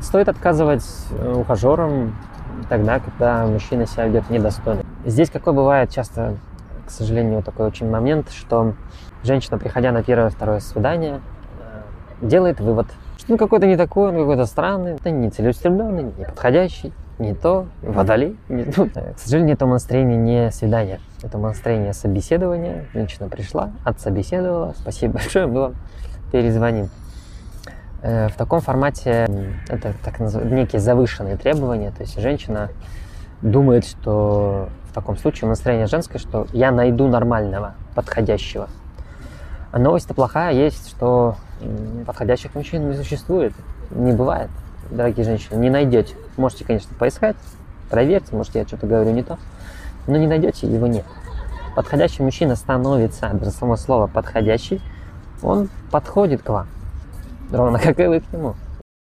Стоит отказывать э, ухажерам тогда, когда мужчина себя ведет недостойно. Здесь какой бывает часто, к сожалению, такой очень момент, что женщина, приходя на первое, второе свидание, э, делает вывод, что он какой-то не такой, он какой-то странный, не целеустремленный, не подходящий, не то, водолей. Не, ну, к сожалению, это настроение не свидания, это настроение собеседования. Женщина пришла, отсобеседовала, спасибо большое, мы вам перезвоним. Э, в таком формате это так называемые некие завышенные требования, то есть женщина думает, что в таком случае настроение женское, что я найду нормального, подходящего. А новость-то плохая есть, что подходящих мужчин не существует, не бывает дорогие женщины, не найдете. Можете, конечно, поискать, проверьте, может, я что-то говорю не то, но не найдете, его нет. Подходящий мужчина становится, даже само слово подходящий, он подходит к вам, ровно как и вы к нему.